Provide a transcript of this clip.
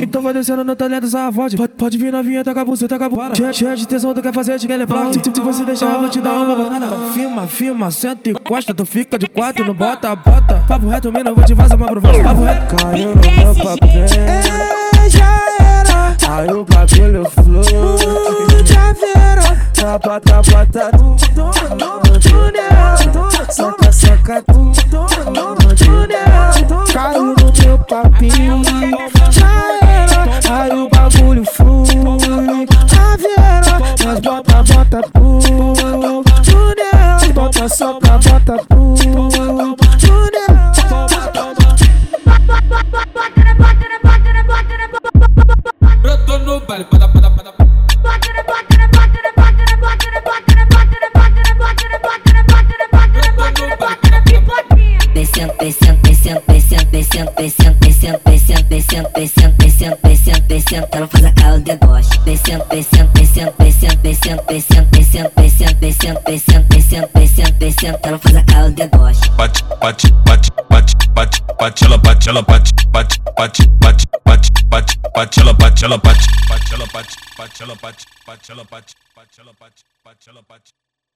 Então vai descendo no talento essa voz. Pode, pode vir novinha, taca a buceta, taca a para. Cheia, cheia de tensão, tu quer fazer, te quer levar. Se, se você deixar, eu vou te dar uma banana. Filma, filma, senta e encosta, tu fica de quatro, não bota, bota. Papo reto, mina, eu vou te vazar uma proposta. Papo reto. Caiu no meu papel. É, já era. Aí o bagulho flui. Já viram. Tapa, tapa, tá tudo no túnel. Tudo no túnel. Caiu no meu papinho. elas botam, a tudo. Tudo bought a só. Descendo, descendo, descendo, descendo, descendo, descendo, descendo, descendo, descendo, descendo, descendo, descendo, ela faz a cara do deboche. Descendo, descendo, descendo, descendo, descendo, descendo, descendo, descendo, descendo, descendo, descendo, descendo, descendo, ela faz a cara do deboche. bate, bate, bate, bate, bate, bate, ela bate, ela bate, bate, bate, bate, bate, bate, bate, ela bate, ela bate, bate, ela bate, bate, ela bate, bate, ela bate, bate, ela bate, bate, ela bate.